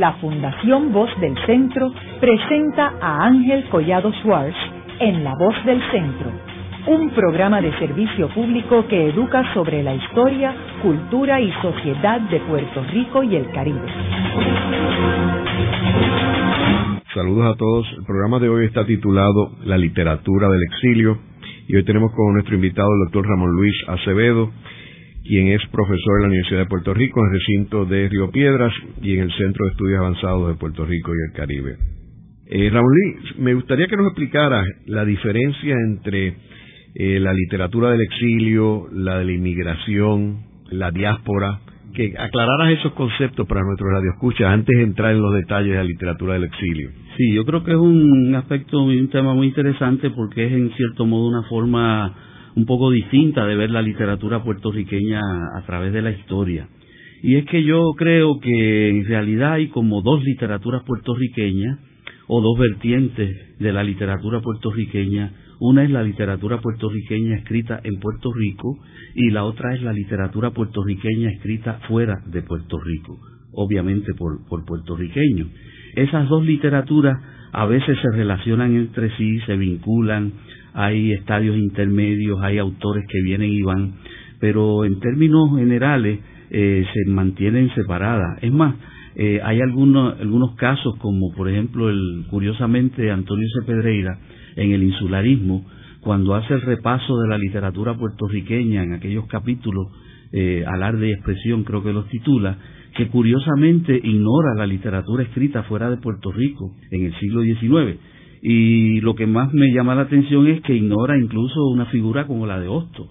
la Fundación Voz del Centro presenta a Ángel Collado Schwartz en La Voz del Centro, un programa de servicio público que educa sobre la historia, cultura y sociedad de Puerto Rico y el Caribe. Saludos a todos. El programa de hoy está titulado La literatura del exilio y hoy tenemos como nuestro invitado el doctor Ramón Luis Acevedo, quien es profesor en la Universidad de Puerto Rico, en el recinto de Río Piedras y en el Centro de Estudios Avanzados de Puerto Rico y el Caribe. Eh, Luis, me gustaría que nos explicara la diferencia entre eh, la literatura del exilio, la de la inmigración, la diáspora, que aclararas esos conceptos para nuestros radioescuchas antes de entrar en los detalles de la literatura del exilio. Sí, yo creo que es un aspecto, un tema muy interesante porque es en cierto modo una forma un poco distinta de ver la literatura puertorriqueña a través de la historia. Y es que yo creo que en realidad hay como dos literaturas puertorriqueñas o dos vertientes de la literatura puertorriqueña. Una es la literatura puertorriqueña escrita en Puerto Rico y la otra es la literatura puertorriqueña escrita fuera de Puerto Rico, obviamente por, por puertorriqueños. Esas dos literaturas a veces se relacionan entre sí, se vinculan, hay estadios intermedios, hay autores que vienen y van, pero en términos generales eh, se mantienen separadas. Es más, eh, hay algunos, algunos casos como por ejemplo el curiosamente Antonio C. Pedreira en el insularismo, cuando hace el repaso de la literatura puertorriqueña en aquellos capítulos, eh, alarde y expresión creo que los titula, que curiosamente ignora la literatura escrita fuera de Puerto Rico en el siglo XIX y lo que más me llama la atención es que ignora incluso una figura como la de Hosto,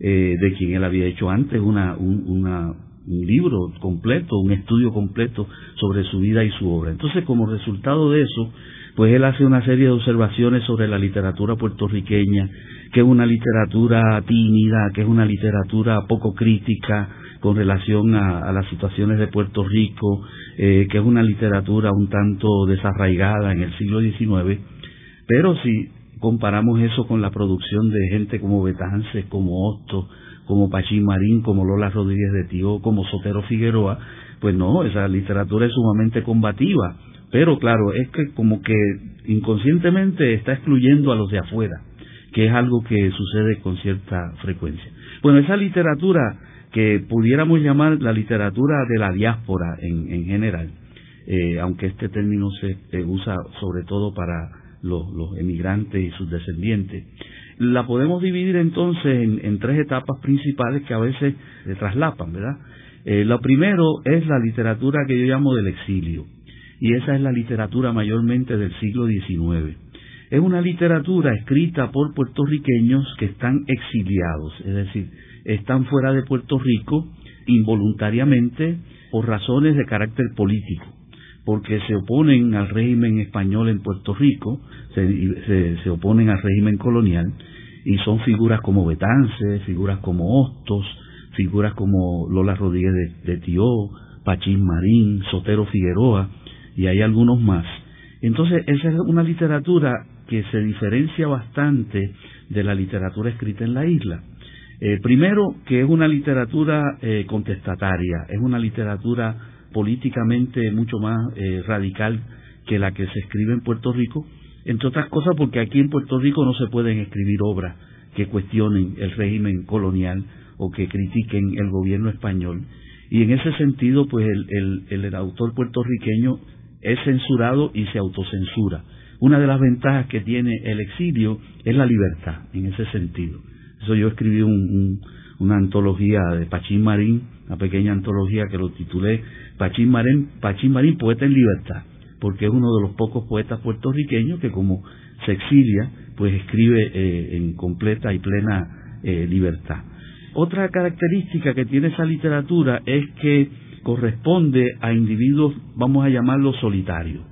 eh, de quien él había hecho antes una, un, un libro completo, un estudio completo sobre su vida y su obra. Entonces, como resultado de eso, pues él hace una serie de observaciones sobre la literatura puertorriqueña, que es una literatura tímida, que es una literatura poco crítica con relación a, las situaciones de Puerto Rico, eh, que es una literatura un tanto desarraigada en el siglo XIX, pero si comparamos eso con la producción de gente como Betance, como Hosto, como Pachín Marín, como Lola Rodríguez de Tío, como Sotero Figueroa, pues no, esa literatura es sumamente combativa. Pero claro, es que como que inconscientemente está excluyendo a los de afuera, que es algo que sucede con cierta frecuencia. Bueno, esa literatura que pudiéramos llamar la literatura de la diáspora en, en general, eh, aunque este término se usa sobre todo para los, emigrantes y sus descendientes. La podemos dividir entonces en, tres etapas principales que a veces se traslapan, ¿verdad? Eh, lo primero es la literatura que yo llamo del exilio, y esa es la literatura mayormente del siglo XIX. Es una literatura escrita por puertorriqueños que están exiliados, es decir, están fuera de Puerto Rico involuntariamente por razones de carácter político porque se oponen al régimen español en Puerto Rico, se, se, oponen al régimen colonial, y son figuras como Betance, figuras como Hostos, figuras como Lola Rodríguez de, de Tió, Pachín Marín, Sotero Figueroa, y hay algunos más. Entonces, esa es una literatura que se diferencia bastante de la literatura escrita en la isla. Eh, primero, que es una literatura eh, contestataria, es una literatura políticamente mucho más eh, radical que la que se escribe en Puerto Rico, entre otras cosas porque aquí en Puerto Rico no se pueden escribir obras que cuestionen el régimen colonial o que critiquen el gobierno español. Y en ese sentido, pues el, el, el autor puertorriqueño es censurado y se autocensura. Una de las ventajas que tiene el exilio es la libertad, en ese sentido. Eso yo escribí un, una antología de Pachín Marín, una pequeña antología que lo titulé Pachín Marín, Pachín Marín, poeta en libertad, porque es uno de los pocos poetas puertorriqueños que como se exilia, pues escribe eh, en completa y plena eh, libertad. Otra característica que tiene esa literatura es que corresponde a individuos, vamos a llamarlos solitarios.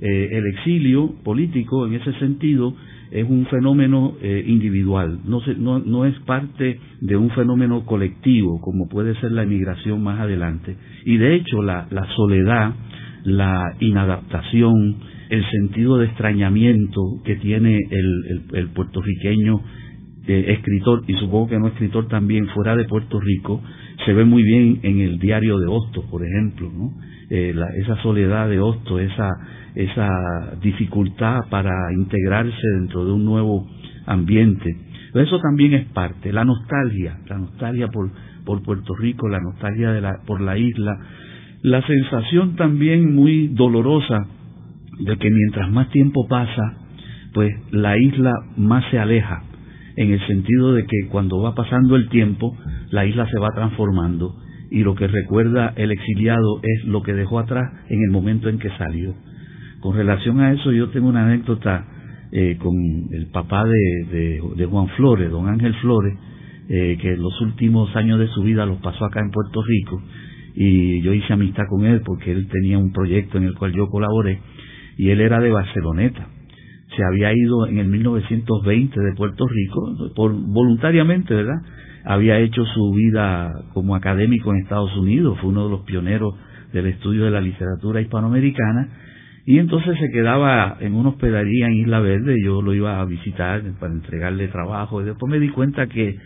Eh, el exilio político, en ese sentido, es un fenómeno eh, individual, no, no, no, es parte de un fenómeno colectivo como puede ser la emigración más adelante. Y de hecho la, la soledad, la inadaptación, el sentido de extrañamiento que tiene el, el, puertorriqueño eh, escritor, y supongo que no escritor también, fuera de Puerto Rico, se ve muy bien en el diario de Hostos, por ejemplo, ¿no? Eh, esa soledad de Hostos, esa, esa dificultad para integrarse dentro de un nuevo ambiente. Eso también es parte, la nostalgia, la nostalgia por, por Puerto Rico, la nostalgia de la, por la isla, la sensación también muy dolorosa de que mientras más tiempo pasa, pues la isla más se aleja, en el sentido de que cuando va pasando el tiempo, la isla se va transformando y lo que recuerda el exiliado es lo que dejó atrás en el momento en que salió. Con relación a eso yo tengo una anécdota eh, con el papá de, de, Juan Flores, don Ángel Flores, eh, que los últimos años de su vida los pasó acá en Puerto Rico y yo hice amistad con él porque él tenía un proyecto en el cual yo colaboré y él era de Barceloneta. Se había ido en el 1920 de Puerto Rico, por, voluntariamente, ¿verdad? Había hecho su vida como académico en Estados Unidos, fue uno de los pioneros del estudio de la literatura hispanoamericana y entonces se quedaba en una hospedería en Isla Verde, yo lo iba a visitar para entregarle trabajo y después me di cuenta que,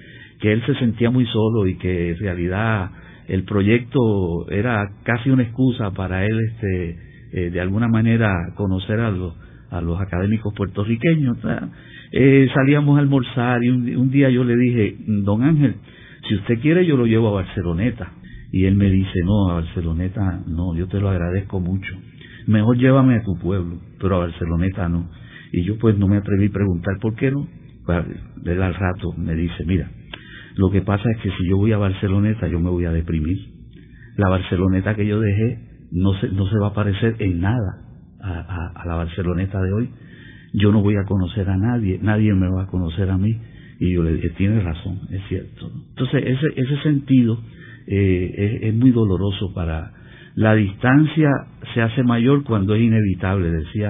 que él se sentía muy solo y que en realidad el proyecto era casi una excusa para él este eh, de alguna manera conocer a los, a los académicos puertorriqueños. Eh, salíamos a almorzar y un, día yo le dije, don Ángel, si usted quiere yo lo llevo a Barceloneta. Y él me dice, no, a Barceloneta no, yo te lo agradezco mucho mejor llévame a tu pueblo, pero a Barceloneta no. Y yo pues no me atreví a preguntar por qué no. Él al rato me dice, mira, lo que pasa es que si yo voy a Barceloneta yo me voy a deprimir. La Barceloneta que yo dejé no se, no se va a parecer en nada a, a, la Barceloneta de hoy. Yo no voy a conocer a nadie, nadie me va a conocer a mí. Y yo le dije, tiene razón, es cierto. Entonces ese, ese sentido eh, es, es muy doloroso para, la distancia se hace mayor cuando es inevitable, decía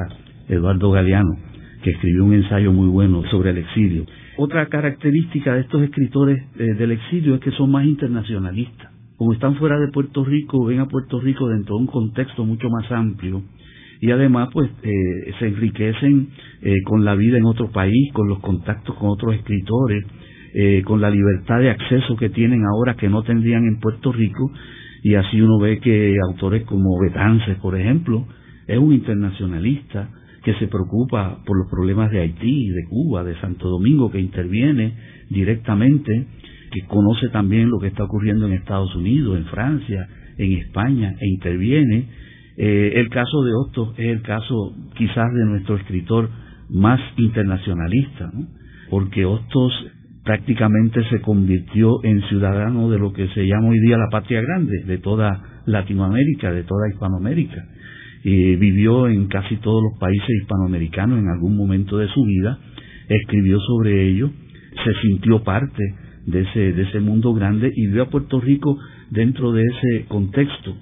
Eduardo Galeano, que escribió un ensayo muy bueno sobre el exilio. Otra característica de estos escritores eh, del exilio es que son más internacionalistas. Como están fuera de Puerto Rico, ven a Puerto Rico dentro de un contexto mucho más amplio y además pues eh, se enriquecen eh, con la vida en otro país, con los contactos con otros escritores, con la libertad de acceso que tienen ahora que no tendrían en Puerto Rico y así uno ve que autores como Betances, por ejemplo, es un internacionalista que se preocupa por los problemas de Haití, de Cuba, de Santo Domingo, que interviene directamente, que conoce también lo que está ocurriendo en Estados Unidos, en Francia, en España, e interviene. Eh, el caso de Hostos es el caso quizás de nuestro escritor más internacionalista, ¿no? porque Hostos prácticamente se convirtió en ciudadano de lo que se llama hoy día la patria grande, de toda Latinoamérica, de toda Hispanoamérica. Y vivió en casi todos los países hispanoamericanos en algún momento de su vida, escribió sobre ello, se sintió parte de ese, de ese mundo grande y vio a Puerto Rico dentro de ese contexto.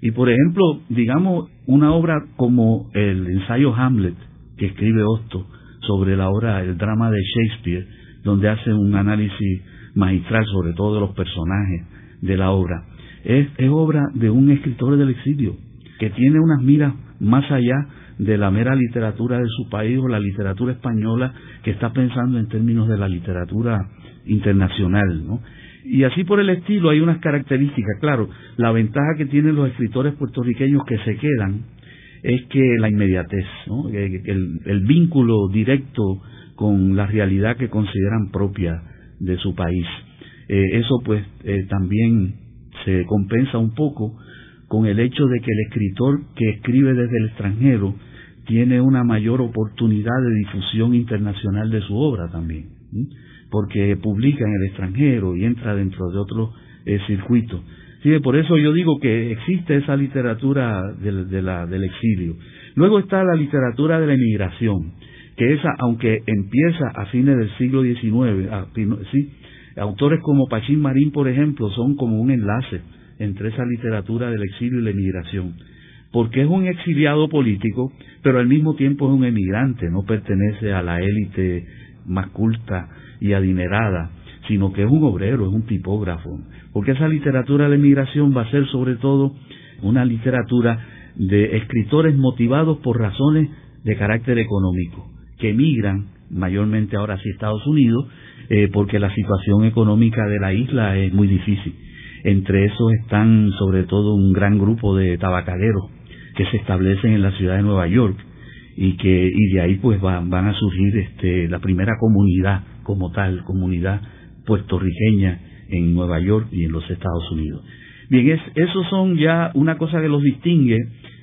Y por ejemplo, digamos, una obra como el ensayo Hamlet, que escribe Otto sobre la obra, el drama de Shakespeare, donde hace un análisis magistral sobre todos los personajes de la obra. Es, obra de un escritor del exilio que tiene unas miras más allá de la mera literatura de su país o la literatura española que está pensando en términos de la literatura internacional, ¿no? Y así por el estilo hay unas características, claro, la ventaja que tienen los escritores puertorriqueños que se quedan es que la inmediatez, ¿no? el, vínculo directo con la realidad que consideran propia de su país. Eh, eso pues eh, también se compensa un poco con el hecho de que el escritor que escribe desde el extranjero tiene una mayor oportunidad de difusión internacional de su obra también, porque publica en el extranjero y entra dentro de otros eh, circuitos. por eso yo digo que existe esa literatura del exilio. Luego está la literatura de la emigración que esa, aunque empieza a fines del siglo XIX, sí, autores como Pachín Marín, por ejemplo, son como un enlace entre esa literatura del exilio y la emigración, porque es un exiliado político, pero al mismo tiempo es un emigrante, no pertenece a la élite más culta y adinerada, sino que es un obrero, es un tipógrafo, porque esa literatura de la emigración va a ser sobre todo una literatura de escritores motivados por razones de carácter económico que emigran mayormente ahora sí Estados Unidos, eh, porque la situación económica de la isla es muy difícil. Entre esos están sobre todo un gran grupo de tabacaderos que se establecen en la ciudad de Nueva York y que y de ahí pues van, van a surgir este, la primera comunidad como tal, comunidad puertorriqueña en Nueva York y en los Estados Unidos. Bien, es, esos son ya una cosa que los distingue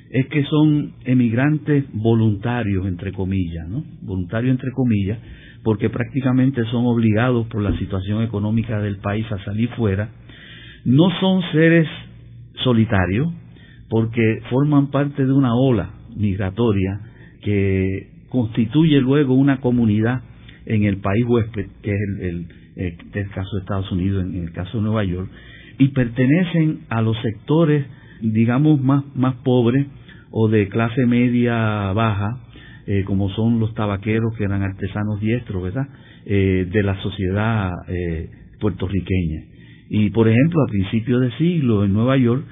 es que son emigrantes voluntarios, entre comillas, ¿no? Voluntarios, entre comillas, porque prácticamente son obligados por la situación económica del país a salir fuera. No son seres solitarios, porque forman parte de una ola migratoria que constituye luego una comunidad en el país huésped, que es el, el, caso de Estados Unidos, en el caso de Nueva York, y pertenecen a los sectores, digamos, más, más pobres o de clase media baja, eh, como son los tabaqueros que eran artesanos diestros, ¿verdad?, eh, de la sociedad eh, puertorriqueña. Y, por ejemplo, a principios de siglo en Nueva York,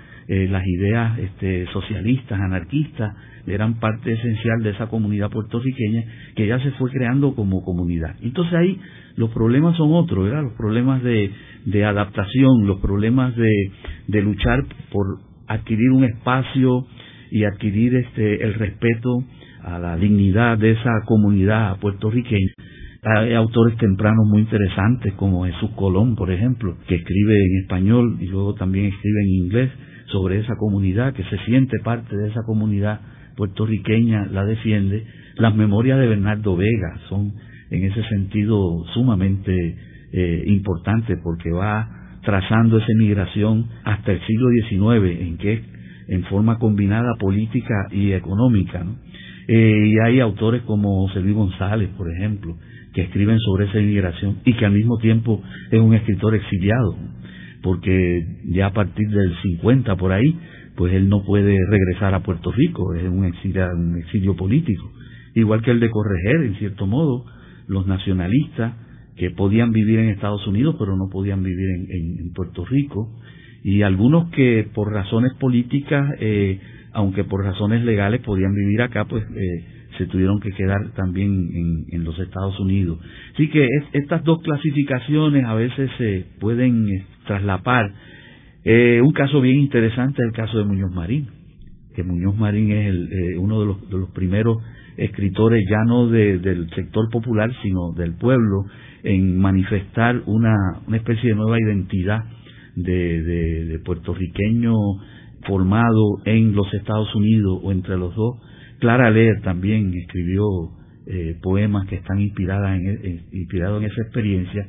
las ideas este, socialistas, anarquistas, eran parte esencial de esa comunidad puertorriqueña que ya se fue creando como comunidad. Entonces ahí los problemas son otros, ¿verdad? Los problemas de, de adaptación, los problemas de, de luchar por adquirir un espacio y adquirir este el respeto a la dignidad de esa comunidad puertorriqueña. Hay autores tempranos muy interesantes como Jesús Colón, por ejemplo, que escribe en español y luego también escribe en inglés sobre esa comunidad, que se siente parte de esa comunidad puertorriqueña, la defiende. Las memorias de Bernardo Vega son en ese sentido sumamente eh, importantes porque va trazando esa migración hasta el siglo XIX, en que en forma combinada política y económica. Eh, y hay autores como José González, por ejemplo, que escriben sobre esa inmigración y que al mismo tiempo es un escritor exiliado, porque ya a partir del 50 por ahí, pues él no puede regresar a Puerto Rico, es un exilio, un exilio político. Igual que el de Correger, en cierto modo, los nacionalistas que podían vivir en Estados Unidos pero no podían vivir en Puerto Rico, y algunos que por razones políticas, eh, aunque por razones legales podían vivir acá, pues eh, se tuvieron que quedar también en, los Estados Unidos. Así que estas dos clasificaciones a veces se pueden eh, traslapar. un caso bien interesante es el caso de Muñoz Marín, que Muñoz Marín es el, uno de los, de los primeros escritores ya no del sector popular, sino del pueblo, en manifestar una, una especie de nueva identidad de, de, puertorriqueño formado en los Estados Unidos o entre los dos. Clara Leer también escribió eh, poemas que están inspiradas en, inspirados en esa experiencia.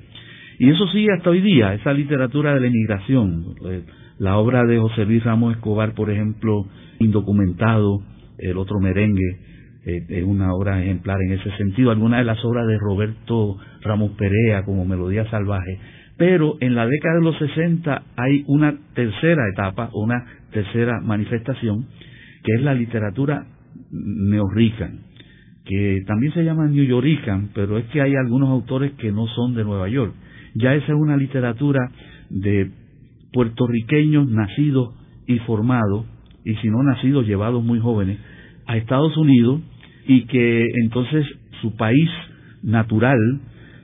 Y eso sigue hasta hoy día, esa literatura de la inmigración. Eh, la obra de José Luis Ramos Escobar, por ejemplo, Indocumentado, El otro merengue, eh, es una obra ejemplar en ese sentido. Algunas de las obras de Roberto Ramos Perea, como Melodía Salvaje, pero en la década de los 60 hay una tercera etapa, una tercera manifestación, que es la literatura neorrican, que también se llama New Yorican, pero es que hay algunos autores que no son de Nueva York. Ya esa es una literatura de puertorriqueños nacidos y formados, y si no nacidos, llevados muy jóvenes, a Estados Unidos, y que entonces su país natural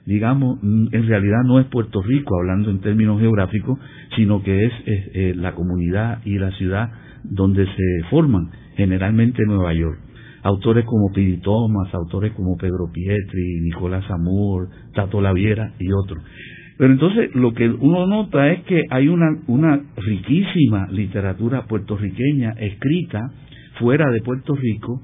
digamos, mm, en realidad no es Puerto Rico, hablando en términos geográficos, sino que es, eh, la comunidad y la ciudad donde se forman, generalmente Nueva York. Autores como Pidi Thomas, autores como Pedro Pietri, Nicolás Amor, Tato Laviera y otros. Pero entonces lo que uno nota es que hay una, una riquísima literatura puertorriqueña escrita fuera de Puerto Rico,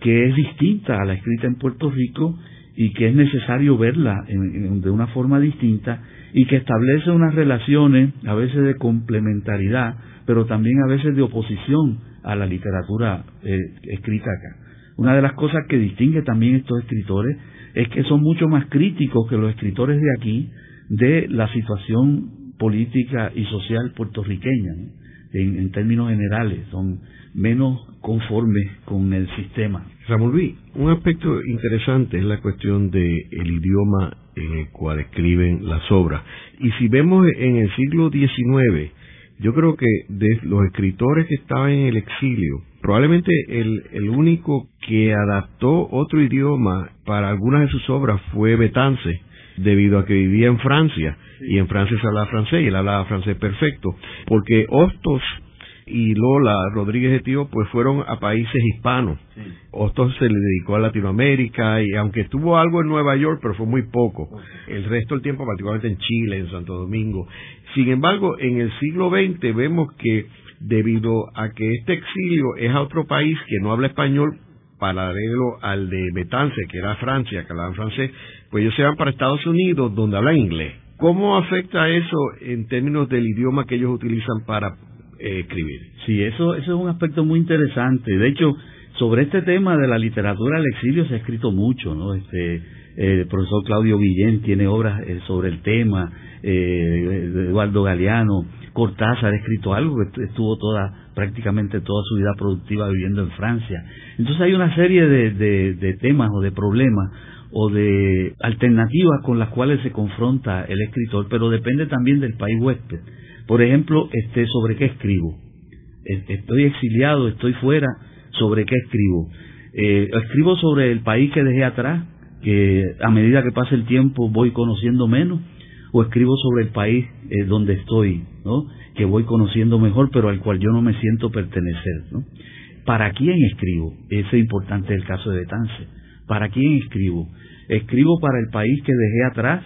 que es distinta a la escrita en Puerto Rico y que es necesario verla de una forma distinta y que establece unas relaciones a veces de complementariedad, pero también a veces de oposición a la literatura eh, escrita acá. Una de las cosas que distingue también estos escritores es que son mucho más críticos que los escritores de aquí de la situación política y social puertorriqueña, en términos generales, son menos conformes con el sistema. Ramón Luis, un aspecto interesante es la cuestión del el idioma en el cual escriben las obras. Y si vemos en el siglo XIX, yo creo que de los escritores que estaban en el exilio, probablemente el, el único que adaptó otro idioma para algunas de sus obras fue Betance, debido a que vivía en Francia, y en Francia se hablaba francés, y él hablaba francés perfecto, porque Hostos y Lola Rodríguez de Tío pues fueron a países hispanos. Hostos se le dedicó a Latinoamérica y aunque tuvo algo en Nueva York, pero fue muy poco. El resto del tiempo, particularmente en Chile, en Santo Domingo. Sin embargo, en el siglo XX vemos que debido a que este exilio es a otro país que no habla español, paralelo al de Betance, que era Francia, que hablaban francés, pues ellos se van para Estados Unidos, donde hablan inglés. ¿Cómo afecta eso en términos del idioma que ellos utilizan para eh, escribir? Sí, eso, eso es un aspecto muy interesante. De hecho, sobre este tema de la literatura del exilio se ha escrito mucho, ¿no? Este, el profesor Claudio Guillén tiene obras eh, sobre el tema, eh, Eduardo Galeano, Cortázar ha escrito algo que estuvo toda prácticamente toda su vida productiva viviendo en Francia. Entonces hay una serie de, de, temas o de problemas o de alternativas con las cuales se confronta el escritor, pero depende también del país huésped. Por ejemplo, este, sobre qué escribo. Estoy exiliado, estoy fuera, sobre qué escribo. Eh, escribo sobre el país que dejé atrás, que a medida que pasa el tiempo voy conociendo menos, o escribo sobre el país eh, donde estoy, ¿no? que voy conociendo mejor, pero al cual yo no me siento pertenecer. ¿no? ¿Para quién escribo? Ese es importante el caso de Betance. ¿Para quién escribo? Escribo para el país que dejé atrás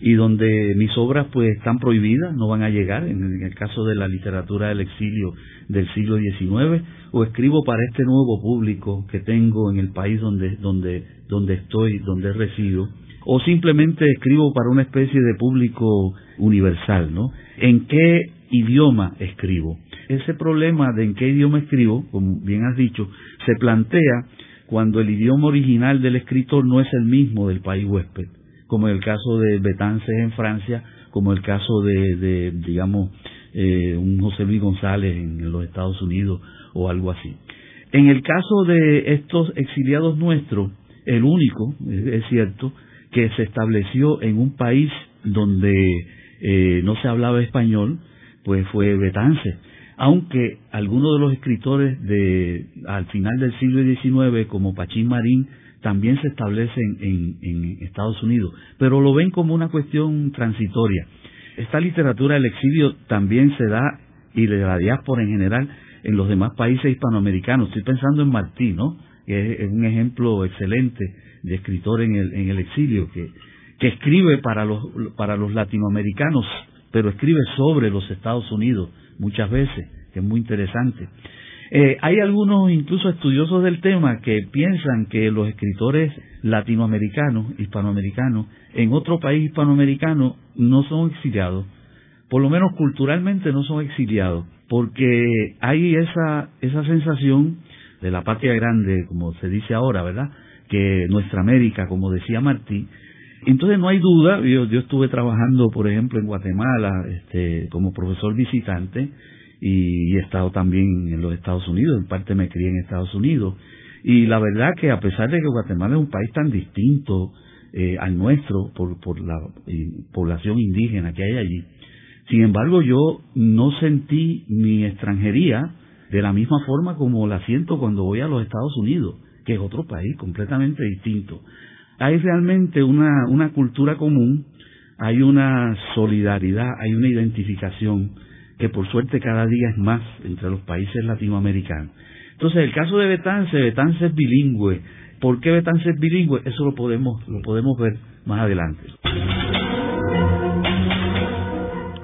y donde mis obras pues están prohibidas, no van a llegar, en el caso de la literatura del exilio del siglo XIX, o escribo para este nuevo público que tengo en el país donde, donde, donde estoy, donde resido, o simplemente escribo para una especie de público universal, ¿no? ¿En qué idioma escribo? Ese problema de en qué idioma escribo, como bien has dicho, se plantea cuando el idioma original del escritor no es el mismo del país huésped, como en el caso de Betances en Francia, como el caso de, digamos, eh, un José Luis González en los Estados Unidos o algo así. En el caso de estos exiliados nuestros, el único, es cierto, que se estableció en un país donde eh, no se hablaba español, pues fue Betance. Aunque algunos de los escritores de al final del siglo XIX, como Pachín Marín, también se establecen en, en Estados Unidos, pero lo ven como una cuestión transitoria. Esta literatura del exilio también se da, y de la diáspora en general, en los demás países hispanoamericanos. Estoy pensando en Martí, ¿no? que es un ejemplo excelente de escritor en el, en el exilio, que, escribe para los, para los latinoamericanos, pero escribe sobre los Estados Unidos muchas veces, que es muy interesante. Eh, hay algunos incluso estudiosos del tema que piensan que los escritores latinoamericanos, hispanoamericanos, en otro país hispanoamericano no son exiliados, por lo menos culturalmente no son exiliados, porque hay esa, esa sensación de la patria grande, como se dice ahora, ¿verdad? que nuestra América, como decía Martí. Entonces no hay duda, yo, yo estuve trabajando, por ejemplo, en Guatemala este, como profesor visitante y, he estado también en los Estados Unidos, en parte me crié en Estados Unidos. Y la verdad que a pesar de que Guatemala es un país tan distinto eh, al nuestro por, por la población indígena que hay allí, sin embargo yo no sentí mi extranjería de la misma forma como la siento cuando voy a los Estados Unidos que es otro país completamente distinto. Hay realmente una, una cultura común, hay una solidaridad, hay una identificación que por suerte cada día es más entre los países latinoamericanos. Entonces, el caso de Betance, Betance es bilingüe. ¿Por qué Betance es bilingüe? Eso lo podemos, lo podemos ver más adelante.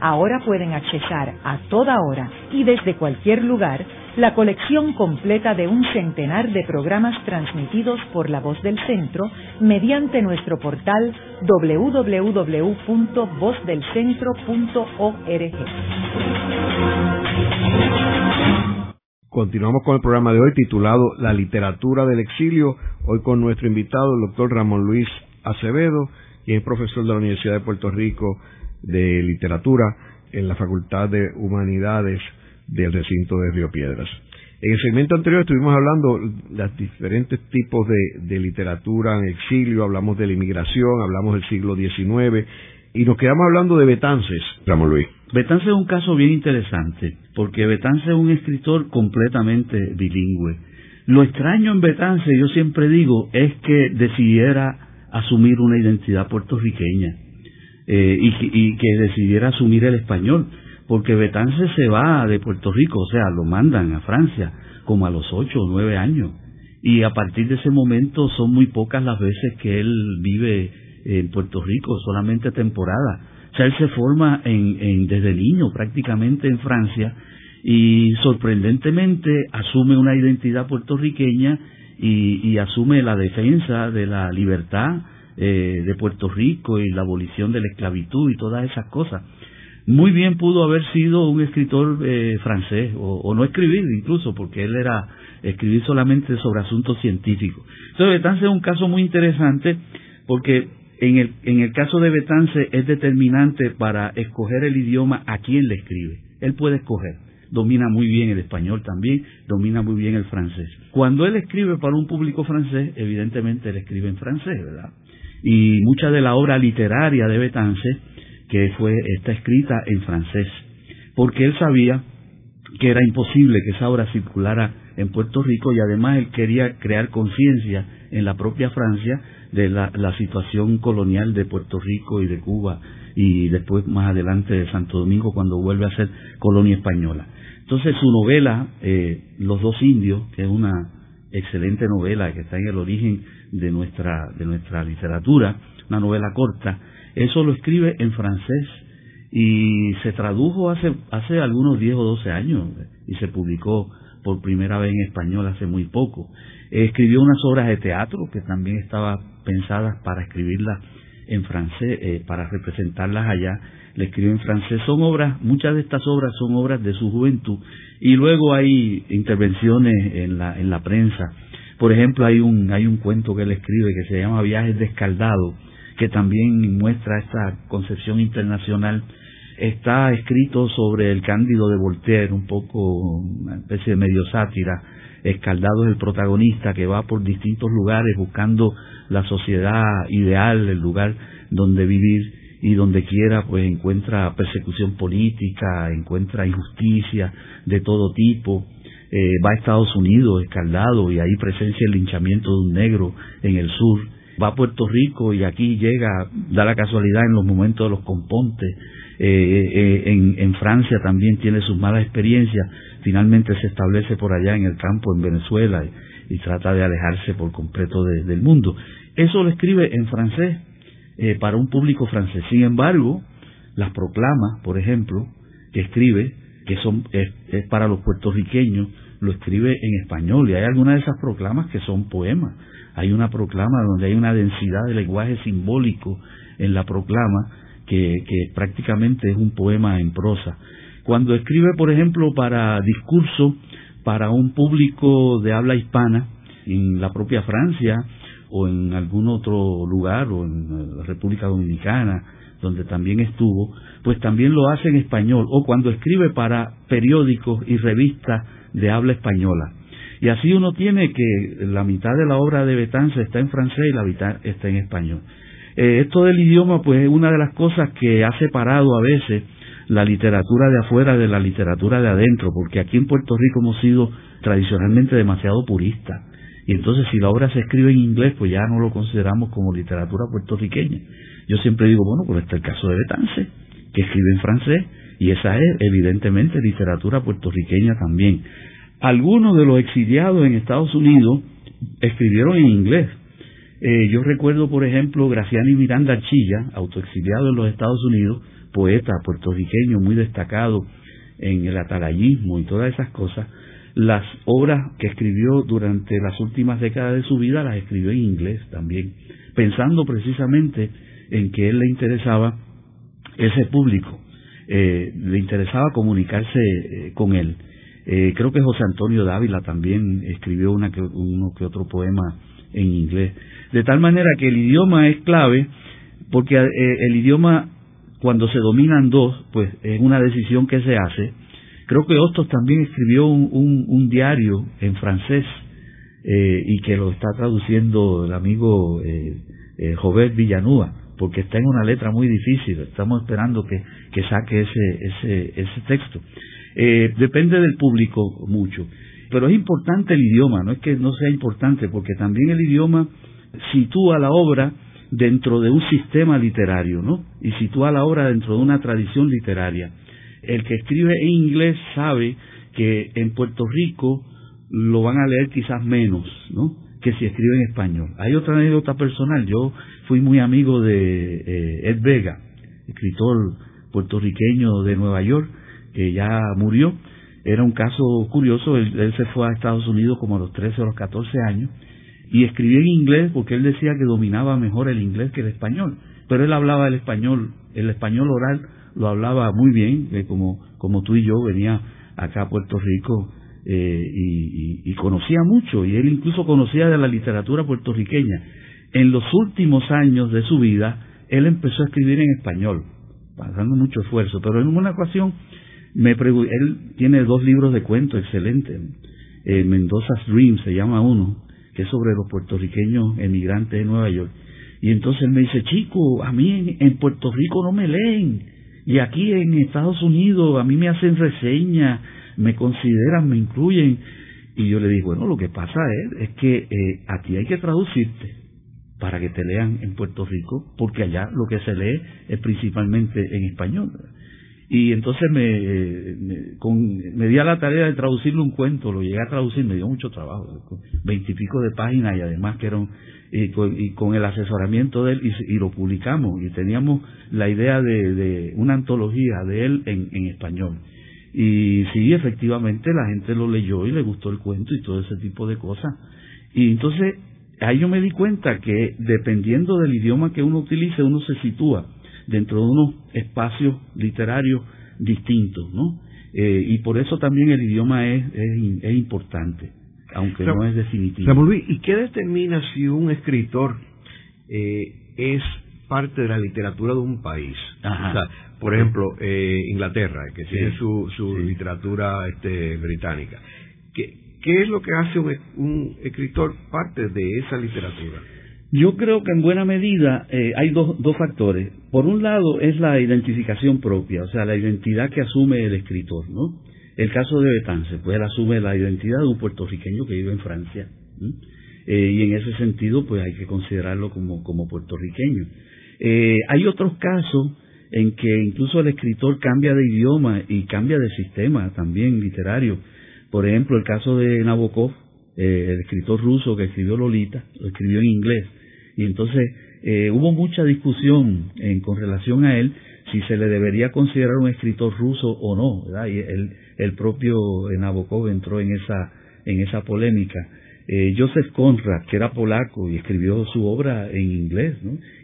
Ahora pueden accesar a toda hora y desde cualquier lugar la colección completa de un centenar de programas transmitidos por la voz del centro mediante nuestro portal www.vozdelcentro.org. Continuamos con el programa de hoy titulado La literatura del exilio, Hoy con nuestro invitado, el doctor Ramón Luis Acevedo, quien es profesor de la Universidad de Puerto Rico de Literatura en la Facultad de Humanidades del recinto de Río Piedras. En el segmento anterior estuvimos hablando de los diferentes tipos de, de, literatura en exilio, hablamos de la inmigración, hablamos del siglo XIX y nos quedamos hablando de Betances, Ramón Luis. Betances es un caso bien interesante, porque Betances es un escritor completamente bilingüe. Lo extraño en Betances, yo siempre digo, es que decidiera asumir una identidad puertorriqueña eh, y, y, que decidiera asumir el español, porque Betances se va de Puerto Rico, o sea, lo mandan a Francia como a los ocho o nueve años, y a partir de ese momento son muy pocas las veces que él vive en Puerto Rico, solamente temporada. O sea, él se forma en, en, desde niño prácticamente en Francia y sorprendentemente asume una identidad puertorriqueña y, y asume la defensa de la libertad eh, de Puerto Rico y la abolición de la esclavitud y todas esas cosas. Muy bien pudo haber sido un escritor eh, francés, o, no escribir incluso, porque él era escribir solamente sobre asuntos científicos. Entonces, Betance es un caso muy interesante porque en el, en el caso de Betance es determinante para escoger el idioma a quien le escribe. Él puede escoger. Domina muy bien el español también, domina muy bien el francés. Cuando él escribe para un público francés, evidentemente él escribe en francés, ¿verdad? Y mucha de la obra literaria de Betance, que fue, está escrita en francés, porque él sabía que era imposible que esa obra circulara en Puerto Rico y además él quería crear conciencia en la propia Francia de la, situación colonial de Puerto Rico y de Cuba y después más adelante de Santo Domingo cuando vuelve a ser colonia española. Entonces su novela, eh, Los dos indios, que es una excelente novela que está en el origen de nuestra, de nuestra literatura, una novela corta, eso lo escribe en francés y se tradujo hace, hace algunos 10 o 12 años y se publicó por primera vez en español hace muy poco. Escribió unas obras de teatro que también estaban pensadas para escribirlas en francés, eh, para representarlas allá. Le escribió en francés. Son obras, muchas de estas obras son obras de su juventud. Y luego hay intervenciones en la, en la prensa. Por ejemplo, hay un, hay un cuento que él escribe que se llama Viajes de Escaldado, que también muestra esta concepción internacional está escrito sobre el Cándido de Voltaire, un poco una especie de medio sátira. Escaldado es el protagonista que va por distintos lugares buscando la sociedad ideal, el lugar donde vivir y donde quiera pues encuentra persecución política, encuentra injusticia de todo tipo. Eh, va a Estados Unidos, Escaldado, y ahí presencia el linchamiento de un negro en el sur. Va a Puerto Rico y aquí llega, da la casualidad en los momentos de los compontes eh, eh, en, en, Francia también tiene sus malas experiencias, finalmente se establece por allá en el campo, en Venezuela, y, trata de alejarse por completo de, del mundo. Eso lo escribe en francés eh, para un público francés. Sin embargo, las proclamas, por ejemplo, que escribe, que son es, es para los puertorriqueños, lo escribe en español y hay algunas de esas proclamas que son poemas. Hay una proclama donde hay una densidad de lenguaje simbólico en la proclama que, que prácticamente es un poema en prosa. Cuando escribe, por ejemplo, para discurso para un público de habla hispana en la propia Francia o en algún otro lugar o en la República Dominicana, donde también estuvo, pues también lo hace en español o cuando escribe para periódicos y revistas de habla española. Y así uno tiene que la mitad de la obra de Betanza está en francés y la mitad está en español. Eh, esto del idioma, pues es una de las cosas que ha separado a veces la literatura de afuera de la literatura de adentro, porque aquí en Puerto Rico hemos sido tradicionalmente demasiado puristas. Y entonces si la obra se escribe en inglés, pues ya no lo consideramos como literatura puertorriqueña. Yo siempre digo, bueno, pues está el caso de Betance, que escribe en francés, y esa es evidentemente literatura puertorriqueña también. Algunos de los exiliados en Estados Unidos escribieron en inglés, eh, yo recuerdo, por ejemplo, Graciani Miranda Archilla, autoexiliado en los Estados Unidos, poeta puertorriqueño muy destacado en el atalayismo y todas esas cosas, las obras que escribió durante las últimas décadas de su vida las escribió en inglés también, pensando precisamente en que él le interesaba ese público, eh, le interesaba comunicarse eh, con él. Eh, creo que José Antonio Dávila también escribió una que, uno que otro poema en inglés. De tal manera que el idioma es clave porque eh, el idioma cuando se dominan dos, pues es una decisión que se hace. Creo que Hostos también escribió un, diario en francés eh, y que lo está traduciendo el amigo Robert Villanúa, porque está en una letra muy difícil. Estamos esperando que, que saque ese, ese, ese texto. Eh, depende del público mucho, pero es importante el idioma, no es que no sea importante, porque también el idioma sitúa la obra dentro de un sistema literario, ¿no? Y sitúa la obra dentro de una tradición literaria. El que escribe en inglés sabe que en Puerto Rico lo van a leer quizás menos, ¿no? Que si escribe en español. Hay otra anécdota personal. Yo fui muy amigo de eh, Ed Vega, escritor puertorriqueño de Nueva York, que ya murió. Era un caso curioso. Él, se fue a Estados Unidos como a los 13 o los 14 años y escribía en inglés porque él decía que dominaba mejor el inglés que el español, pero él hablaba el español, el español oral lo hablaba muy bien, como, como tú y yo venía acá a Puerto Rico eh, y, y, conocía mucho, y él incluso conocía de la literatura puertorriqueña. En los últimos años de su vida, él empezó a escribir en español, pasando mucho esfuerzo, pero en una ocasión me él tiene dos libros de cuentos excelentes, eh, Mendoza's Dream se llama uno, que es sobre los puertorriqueños emigrantes de Nueva York. Y entonces él me dice, chico, a mí en, Puerto Rico no me leen, y aquí en Estados Unidos a mí me hacen reseñas, me consideran, me incluyen. Y yo le digo, bueno, lo que pasa es, es que eh, a ti hay que traducirte para que te lean en Puerto Rico, porque allá lo que se lee es principalmente en español. Y entonces me, me, di a la tarea de traducirle un cuento, lo llegué a traducir, me dio mucho trabajo, veintipico de páginas y además que eran, y con, el asesoramiento de él y, lo publicamos y teníamos la idea de, una antología de él en, en español. Y sí, efectivamente la gente lo leyó y le gustó el cuento y todo ese tipo de cosas. Y entonces ahí yo me di cuenta que dependiendo del idioma que uno utilice, uno se sitúa dentro de unos espacios literarios distintos, ¿no? Eh, y por eso también el idioma es, es, importante, aunque no es definitivo. ¿y qué determina si un escritor eh, es parte de la literatura de un país? O sea, por ejemplo, eh, Inglaterra, que tiene su, su literatura este, británica. ¿Qué, ¿Qué es lo que hace un escritor parte de esa literatura? Yo creo que en buena medida eh, hay dos, factores. Por un lado es la identificación propia, o sea, la identidad que asume el escritor, ¿no? El caso de Betance, pues él asume la identidad de un puertorriqueño que vive en Francia. Eh, y en ese sentido, pues hay que considerarlo como, como puertorriqueño. Eh, hay otros casos en que incluso el escritor cambia de idioma y cambia de sistema también literario. Por ejemplo, el caso de Nabokov, el escritor ruso que escribió Lolita, lo escribió en inglés y entonces eh, hubo mucha discusión en, con relación a él si se le debería considerar un escritor ruso o no. Y el, el propio Nabokov entró en esa, en esa polémica. Eh, Joseph Conrad, que era polaco y escribió su obra en inglés,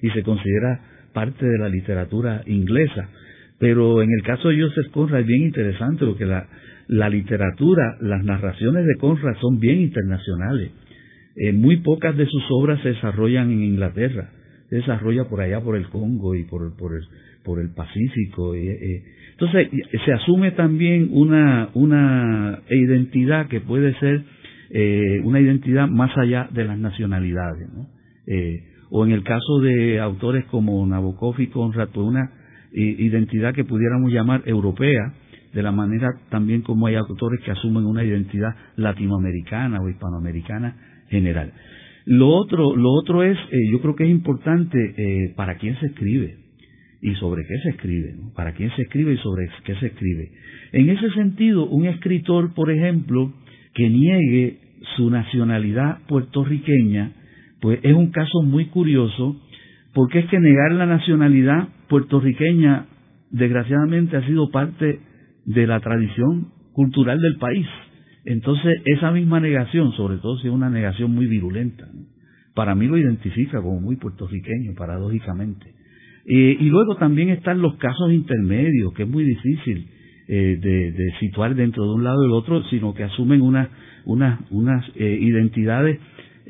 y se considera parte de la literatura inglesa. Pero en el caso de Joseph Conrad es bien interesante porque la, la literatura, las narraciones de Conrad son bien internacionales. Eh, muy pocas de sus obras se desarrollan en Inglaterra, se desarrolla por allá por el Congo y por, por, el, por el Pacífico. Eh, entonces se asume también una, una identidad que puede ser eh, una identidad más allá de las nacionalidades. o en el caso de autores como Nabokov y Conrad, pues una identidad que pudiéramos llamar europea, de la manera también como hay autores que asumen una identidad latinoamericana o hispanoamericana general. Lo otro, lo otro es, eh, yo creo que es importante eh, para quién se escribe y sobre qué se escribe, para quién se escribe y sobre qué se escribe. En ese sentido, un escritor, por ejemplo, que niegue su nacionalidad puertorriqueña, pues es un caso muy curioso, porque es que negar la nacionalidad puertorriqueña, desgraciadamente, ha sido parte de la tradición cultural del país. Entonces, esa misma negación, sobre todo si es una negación muy virulenta, para mí lo identifica como muy puertorriqueño, paradójicamente. Eh, y luego también están los casos intermedios, que es muy difícil eh, de, situar dentro de un lado y del otro, sino que asumen unas, unas eh, identidades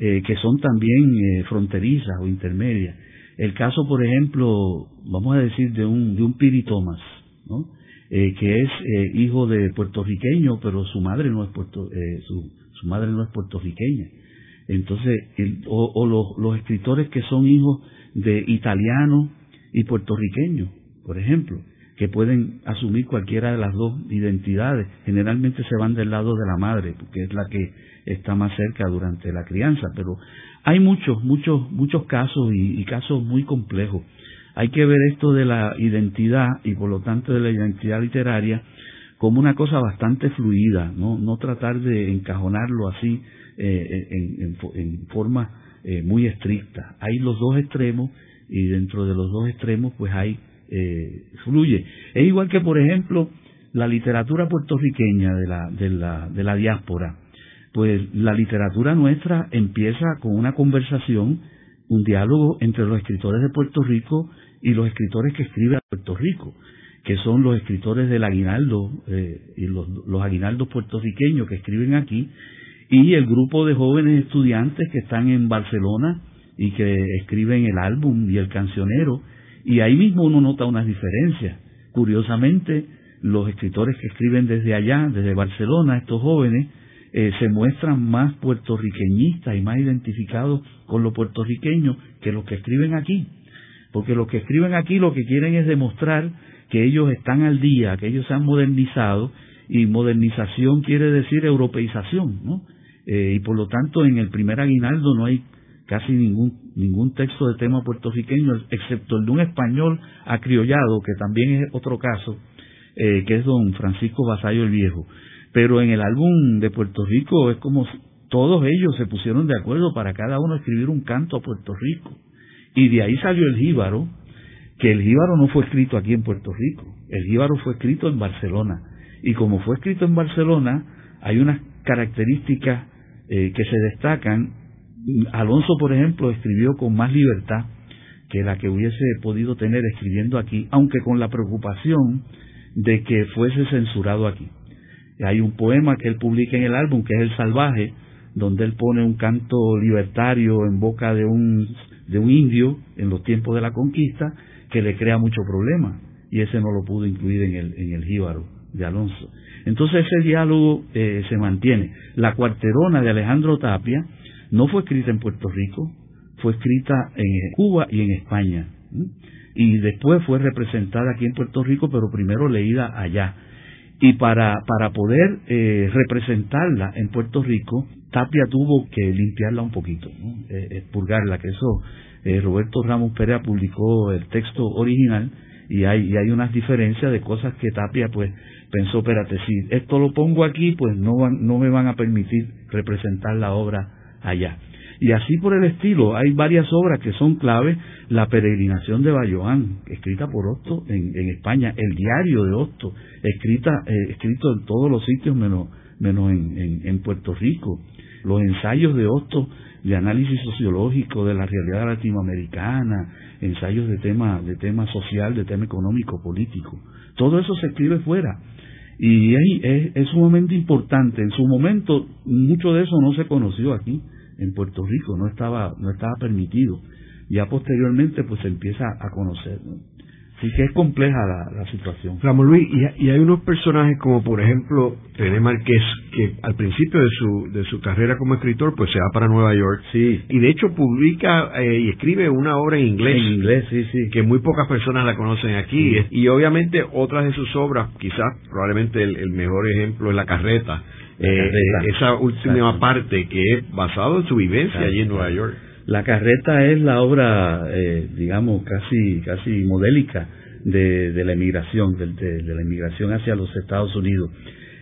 eh, que son también eh, fronterizas o intermedias. El caso, por ejemplo, vamos a decir, de un, de un Piri Thomas, ¿no? Eh, que es hijo de puertorriqueño, pero su madre no es puerto, su, su, madre no es puertorriqueña. Entonces, o, o los, los, escritores que son hijos de italiano y puertorriqueño, por ejemplo, que pueden asumir cualquiera de las dos identidades, generalmente se van del lado de la madre, porque es la que está más cerca durante la crianza, pero hay muchos, muchos, muchos casos y, casos muy complejos. Hay que ver esto de la identidad y por lo tanto de la identidad literaria como una cosa bastante fluida, no, no tratar de encajonarlo así eh, en, en, forma eh, muy estricta. Hay los dos extremos y dentro de los dos extremos pues hay eh, fluye. Es igual que por ejemplo la literatura puertorriqueña de la, de la, de la diáspora pues la literatura nuestra empieza con una conversación, un diálogo entre los escritores de Puerto Rico y los escritores que escriben a Puerto Rico, que son los escritores del aguinaldo eh, y los, los aguinaldos puertorriqueños que escriben aquí, y el grupo de jóvenes estudiantes que están en Barcelona y que escriben el álbum y el cancionero, y ahí mismo uno nota unas diferencias. Curiosamente, los escritores que escriben desde allá, desde Barcelona, estos jóvenes, eh, se muestran más puertorriqueñistas y más identificados con lo puertorriqueño que los que escriben aquí. Porque los que escriben aquí lo que quieren es demostrar que ellos están al día, que ellos se han modernizado, y modernización quiere decir europeización, ¿no? Eh, y por lo tanto en el primer aguinaldo no hay casi ningún, ningún texto de tema puertorriqueño, excepto el de un español acriollado, que también es otro caso, eh, que es don Francisco Vasallo el Viejo. Pero en el álbum de Puerto Rico es como todos ellos se pusieron de acuerdo para cada uno escribir un canto a Puerto Rico. Y de ahí salió el jíbaro, que el jíbaro no fue escrito aquí en Puerto Rico, el jíbaro fue escrito en Barcelona. Y como fue escrito en Barcelona, hay unas características eh, que se destacan. Alonso, por ejemplo, escribió con más libertad que la que hubiese podido tener escribiendo aquí, aunque con la preocupación de que fuese censurado aquí. Hay un poema que él publica en el álbum, que es El Salvaje, donde él pone un canto libertario en boca de un, de un indio en los tiempos de la conquista, que le crea mucho problema. Y ese no lo pudo incluir en el, en el jíbaro de Alonso. Entonces ese diálogo eh, se mantiene. La cuarterona de Alejandro Tapia no fue escrita en Puerto Rico, fue escrita en Cuba y en España. Y después fue representada aquí en Puerto Rico, pero primero leída allá. Y para, para poder eh, representarla en Puerto Rico, Tapia tuvo que limpiarla un poquito, eh, expurgarla, que eso eh, Roberto Ramos Pérez publicó el texto original y hay, y hay unas diferencias de cosas que Tapia pues pensó, espérate, si esto lo pongo aquí, pues no, van, no me van a permitir representar la obra allá. Y así por el estilo, hay varias obras que son claves. La peregrinación de Bayoán, escrita por Otto en, España, el diario de Otto, escrita, eh, escrito en todos los sitios menos, en, Puerto Rico. Los ensayos de Otto de análisis sociológico de la realidad latinoamericana, ensayos de tema, de tema social, de tema económico, político. Todo eso se escribe fuera. Y es, es sumamente importante. En su momento, mucho de eso no se conoció aquí en Puerto Rico, no estaba, no estaba permitido. Ya posteriormente pues se empieza a conocer. Así que es compleja la, situación. Ramón Luis, y, hay unos personajes como por ejemplo René Marqués, que al principio de su, de su carrera como escritor pues se va para Nueva York. Sí. Y de hecho publica eh, y escribe una obra en inglés. En inglés, sí, sí. Que muy pocas personas la conocen aquí. Y obviamente otras de sus obras, quizás probablemente el mejor ejemplo es La Carreta eh, esa última parte que es basado en su vivencia allí en Nueva York. La carreta es la obra, eh, digamos, casi casi modélica de, de la emigración, de, la emigración hacia los Estados Unidos.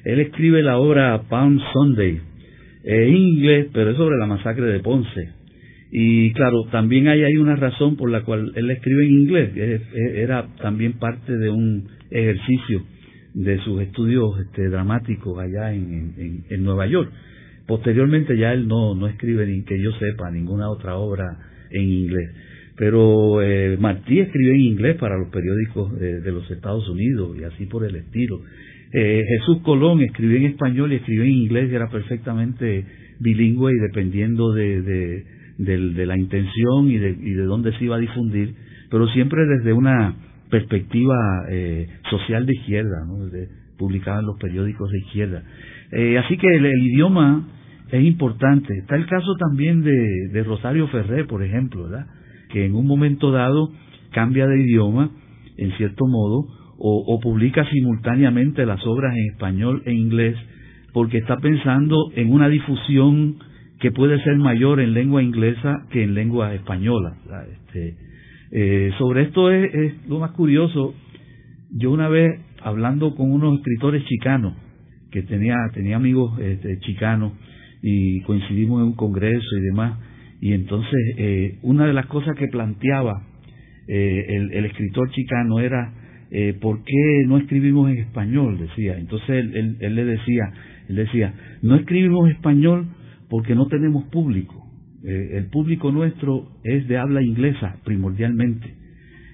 Él escribe la obra Palm Sunday en inglés, pero es sobre la masacre de Ponce. Y claro, también hay, hay una razón por la cual él escribe en inglés. Era también parte de un ejercicio de sus estudios este, dramáticos allá en, en, Nueva York. Posteriormente ya él no, no escribe, ni que yo sepa, ninguna otra obra en inglés. Pero eh, Martí escribió en inglés para los periódicos de, los Estados Unidos y así por el estilo. Eh, Jesús Colón escribió en español y escribió en inglés y era perfectamente bilingüe y dependiendo de, de, la intención y de, y de dónde se iba a difundir, pero siempre desde una perspectiva eh, social de izquierda, publicada en los periódicos de izquierda. Eh, así que el, idioma es importante. Está el caso también de, de Rosario Ferré, por ejemplo, que en un momento dado cambia de idioma, en cierto modo, o, publica simultáneamente las obras en español e inglés, porque está pensando en una difusión que puede ser mayor en lengua inglesa que en lengua española. Este, eh, sobre esto es, lo más curioso. Yo una vez hablando con unos escritores chicanos, que tenía, tenía amigos este, chicanos y coincidimos en un congreso y demás, y entonces eh, una de las cosas que planteaba eh, el, escritor chicano era eh, ¿por qué no escribimos en español? decía. Entonces él, él, le decía, él decía, no escribimos español porque no tenemos público. Eh, el público nuestro es de habla inglesa primordialmente.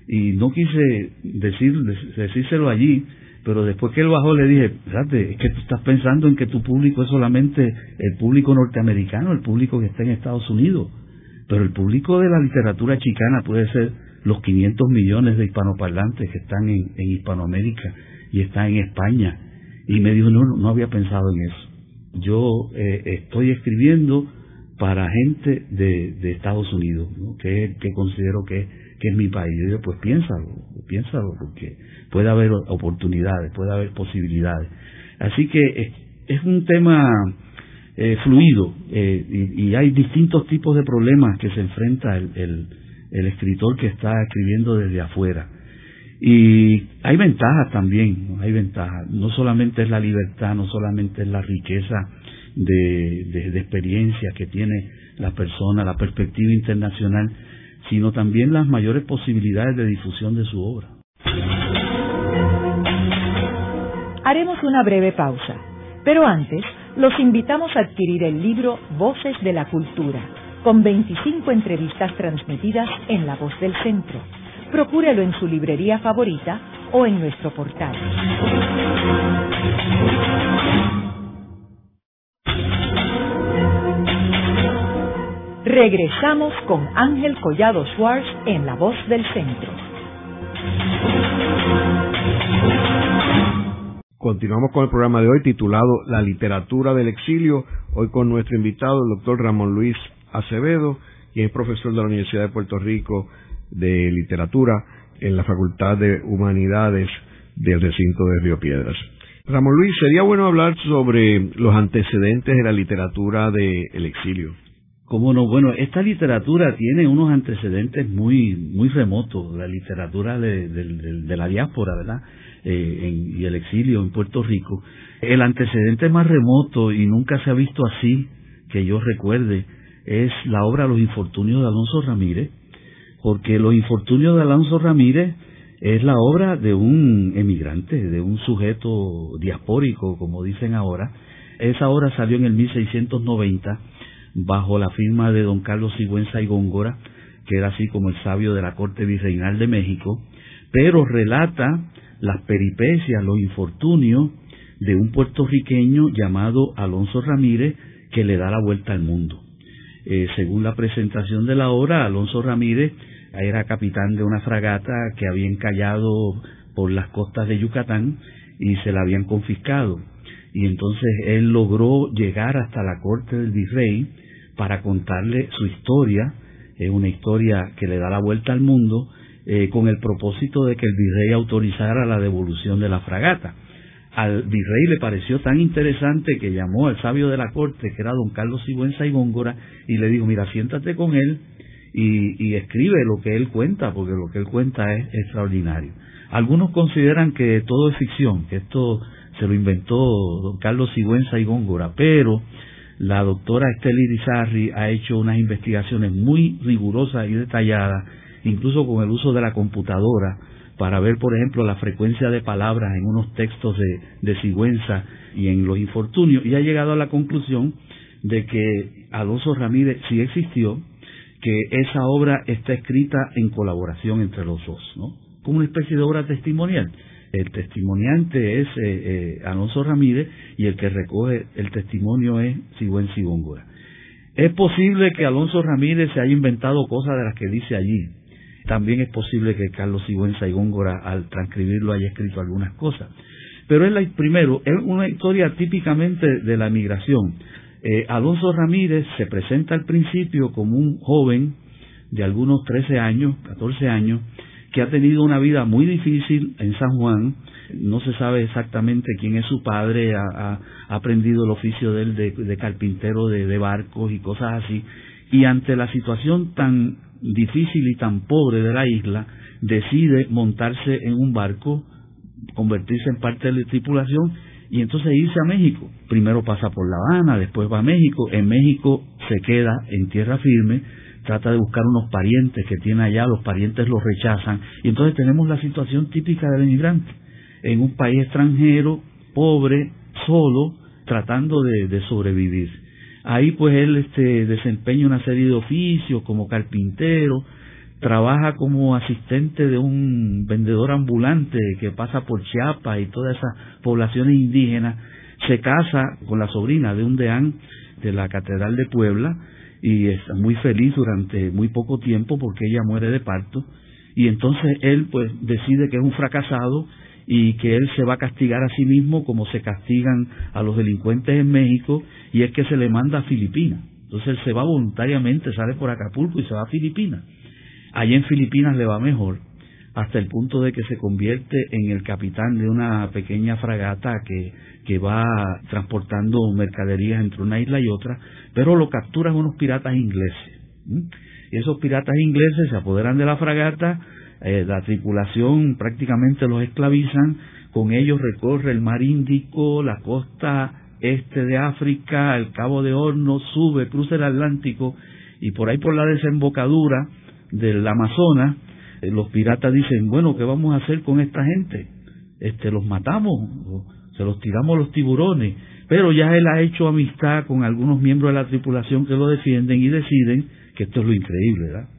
Y no quise decir, decírselo allí, pero después que él bajó le dije, es que tú estás pensando en que tu público es solamente el público norteamericano, el público que está en Estados Unidos, pero el público de la literatura chicana puede ser los 500 millones de hispanoparlantes que están en, Hispanoamérica y están en España. Y me dijo, no, no había pensado en eso. Yo eh, estoy escribiendo para gente de, Estados Unidos, que, considero que, es mi país. Yo digo, pues piénsalo, piénsalo, porque puede haber oportunidades, puede haber posibilidades. Así que es, un tema eh, fluido eh, y, hay distintos tipos de problemas que se enfrenta el escritor que está escribiendo desde afuera. Y hay ventajas también, hay ventajas. No solamente es la libertad, no solamente es la riqueza de, de, experiencia que tiene la persona, la perspectiva internacional, sino también las mayores posibilidades de difusión de su obra. Haremos una breve pausa, pero antes los invitamos a adquirir el libro Voces de la Cultura con 25 entrevistas transmitidas en La Voz del Centro. Procúrelo en su librería favorita o en nuestro portal. Regresamos con Ángel Collado Schwartz en La Voz del Centro. Continuamos con el programa de hoy titulado La literatura del exilio, hoy con nuestro invitado, el doctor Ramón Luis Acevedo, y es profesor de la Universidad de Puerto Rico de Literatura en la Facultad de Humanidades del recinto de Río Piedras. Ramón Luis, sería bueno hablar sobre los antecedentes de la literatura del exilio. Cómo no, bueno, esta literatura tiene unos antecedentes muy muy remotos, la literatura de, la diáspora, ¿verdad? Eh, y el exilio en Puerto Rico. El antecedente más remoto y nunca se ha visto así, que yo recuerde, es la obra Los Infortunios de Alonso Ramírez, porque Los Infortunios de Alonso Ramírez es la obra de un emigrante, de un sujeto diaspórico, como dicen ahora. Esa obra salió en el 1690 bajo la firma de don Carlos Sigüenza y Góngora, que era así como el sabio de la corte virreinal de México, pero relata las peripecias, los infortunios de un puertorriqueño llamado Alonso Ramírez que le da la vuelta al mundo. Eh, según la presentación de la obra, Alonso Ramírez era capitán de una fragata que había encallado por las costas de Yucatán y se la habían confiscado. Y entonces él logró llegar hasta la corte del virrey para contarle su historia, es una historia que le da la vuelta al mundo, eh, con el propósito de que el virrey autorizara la devolución de la fragata al virrey le pareció tan interesante que llamó al sabio de la corte, que era don Carlos Sigüenza y Góngora, y le dijo, mira, siéntate con él y, y, escribe lo que él cuenta, porque lo que él cuenta es extraordinario. Algunos consideran que todo es ficción, que esto se lo inventó don Carlos Sigüenza y Góngora, pero la doctora Estela Irizarri ha hecho unas investigaciones muy rigurosas y detalladas, incluso con el uso de la computadora, para ver, por ejemplo, la frecuencia de palabras en unos textos de, de Sigüenza y en los infortunios, y ha llegado a la conclusión de que Alonso Ramírez sí existió, que esa obra está escrita en colaboración entre los dos, ¿no? Como una especie de obra testimonial. El testimoniante es eh, eh, Alonso Ramírez y el que recoge el testimonio es Sigüenza y Góngora. Es posible que Alonso Ramírez se haya inventado cosas de las que dice allí. También es posible que Carlos Sigüenza y Góngora, al transcribirlo, haya escrito algunas cosas. Pero es la, primero, es una historia típicamente de la migración. Eh, Alonso Ramírez se presenta al principio como un joven de algunos 13 años, 14 años, que ha tenido una vida muy difícil en San Juan, no se sabe exactamente quién es su padre, ha, aprendido el oficio de él de, carpintero de, barcos y cosas así, y ante la situación tan difícil y tan pobre de la isla, decide montarse en un barco, convertirse en parte de la tripulación y entonces irse a México. Primero pasa por La Habana, después va a México, en México se queda en tierra firme, trata de buscar unos parientes que tiene allá, los parientes los rechazan, y entonces tenemos la situación típica del inmigrante, en un país extranjero, pobre, solo, tratando de, sobrevivir. Ahí pues él este, desempeña una serie de oficios como carpintero, trabaja como asistente de un vendedor ambulante que pasa por Chiapas y todas esas poblaciones indígenas, se casa con la sobrina de un deán de la Catedral de Puebla y está muy feliz durante muy poco tiempo porque ella muere de parto y entonces él pues decide que es un fracasado y que él se va a castigar a sí mismo como se castigan a los delincuentes en México y es que se le manda a Filipinas. Entonces él se va voluntariamente, sale por Acapulco y se va a Filipinas. Allí en Filipinas le va mejor, hasta el punto de que se convierte en el capitán de una pequeña fragata que, que va transportando mercaderías entre una isla y otra, pero lo capturan unos piratas ingleses. Y esos piratas ingleses se apoderan de la fragata, eh, la tripulación prácticamente los esclavizan, con ellos recorre el mar Índico, la costa este de África, el Cabo de Horno, sube, cruza el Atlántico y por ahí por la desembocadura del Amazonas, los piratas dicen, bueno, ¿qué vamos a hacer con esta gente? Este, los matamos, se los tiramos los tiburones, pero ya él ha hecho amistad con algunos miembros de la tripulación que lo defienden y deciden, que esto es lo increíble, ¿verdad?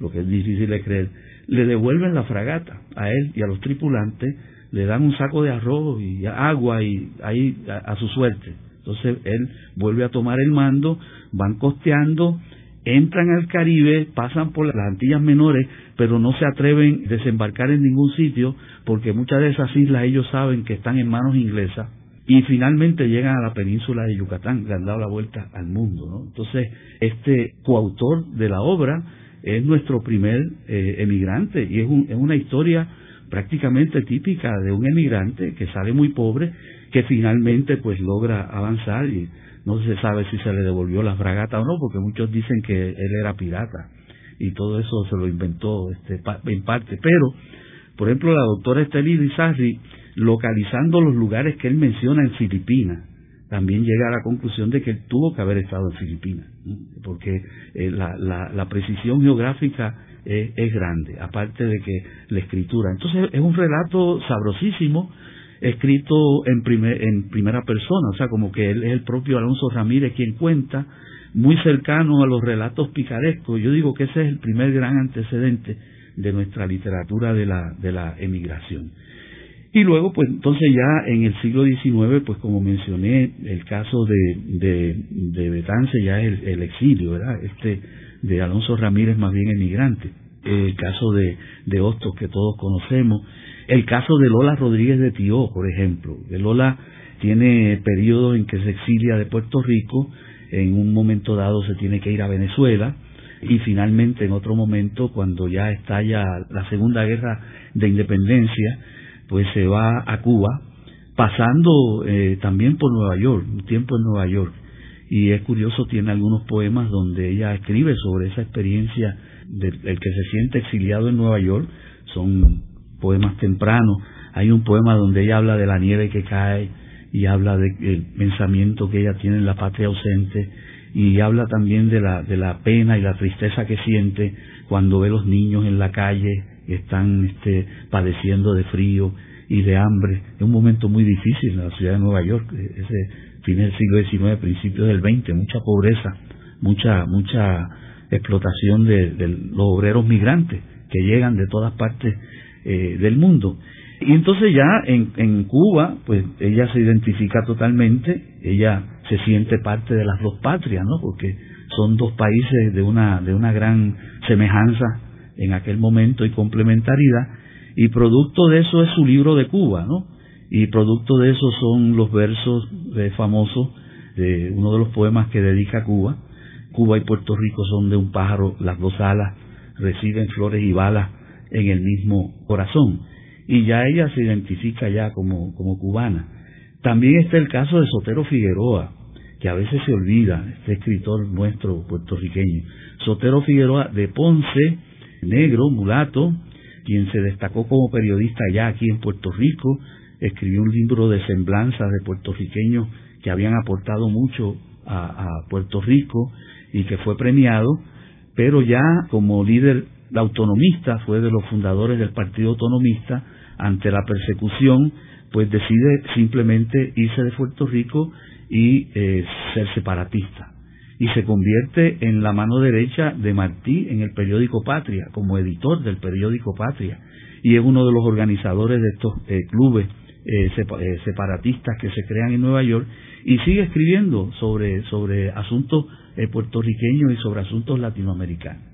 Lo que es difícil de creer, le devuelven la fragata a él y a los tripulantes, le dan un saco de arroz y agua y ahí a su suerte. Entonces él vuelve a tomar el mando, van costeando, entran al Caribe, pasan por las Antillas Menores, pero no se atreven a desembarcar en ningún sitio porque muchas de esas islas ellos saben que están en manos inglesas y finalmente llegan a la península de Yucatán, le han dado la vuelta al mundo. Entonces, este coautor de la obra es nuestro primer eh, emigrante y es, es una historia prácticamente típica de un emigrante que sale muy pobre, que finalmente pues logra avanzar y no se sabe si se le devolvió la fragata o no, porque muchos dicen que él era pirata y todo eso se lo inventó este, en parte. Pero, por ejemplo, la doctora Estelí Rizarri, localizando los lugares que él menciona en Filipinas, también llega a la conclusión de que él tuvo que haber estado en Filipinas, porque eh, la, la, precisión geográfica es, es, grande, aparte de que la escritura. Entonces es un relato sabrosísimo escrito en, en primera persona, o sea, como que él es el propio Alonso Ramírez quien cuenta, muy cercano a los relatos picarescos. Yo digo que ese es el primer gran antecedente de nuestra literatura de la, de la emigración. Y luego, pues entonces ya en el siglo XIX, pues como mencioné, el caso de, de, Betance ya es el, exilio, ¿verdad? Este de Alonso Ramírez más bien emigrante. El caso de, de Hostos que todos conocemos, el caso de Lola Rodríguez de Tío, por ejemplo. De Lola tiene periodos en que se exilia de Puerto Rico, en un momento dado se tiene que ir a Venezuela y finalmente en otro momento, cuando ya estalla la Segunda Guerra de Independencia, pues se va a Cuba, pasando eh, también por Nueva York, un tiempo en Nueva York. Y es curioso, tiene algunos poemas donde ella escribe sobre esa experiencia del que se siente exiliado en Nueva York. Son poemas tempranos. Hay un poema donde ella habla de la nieve que cae y habla del pensamiento que ella tiene en la patria ausente y habla también de la, de la pena y la tristeza que siente cuando ve los niños en la calle que están este, padeciendo de frío y de hambre. Es un momento muy difícil en la ciudad de Nueva York, ese fin del siglo XIX, principios del XX, mucha pobreza, mucha, mucha explotación de, de los obreros migrantes que llegan de todas partes eh, del mundo. Y entonces ya en, en Cuba, pues ella se identifica totalmente, ella se siente parte de las dos patrias, ¿no? Porque son dos países de una, de una gran semejanza en aquel momento y complementariedad, y producto de eso es su libro de Cuba, ¿no? Y producto de eso son los versos famosos de uno de los poemas que dedica a Cuba. Cuba y Puerto Rico son de un pájaro, las dos alas reciben flores y balas en el mismo corazón. Y ya ella se identifica ya como, como cubana. También está el caso de Sotero Figueroa, que a veces se olvida, este escritor nuestro puertorriqueño. Sotero Figueroa de Ponce, negro, mulato, quien se destacó como periodista ya aquí en Puerto Rico, escribió un libro de semblanzas de puertorriqueños que habían aportado mucho a, Puerto Rico y que fue premiado, pero ya como líder autonomista, fue de los fundadores del Partido Autonomista, ante la persecución, pues decide simplemente irse de Puerto Rico y eh, ser separatista. Y se convierte en la mano derecha de Martí en el periódico Patria, como editor del periódico Patria. Y es uno de los organizadores de estos eh, clubes eh, separatistas que se crean en Nueva York y sigue escribiendo sobre, sobre asuntos puertorriqueños y sobre asuntos latinoamericanos.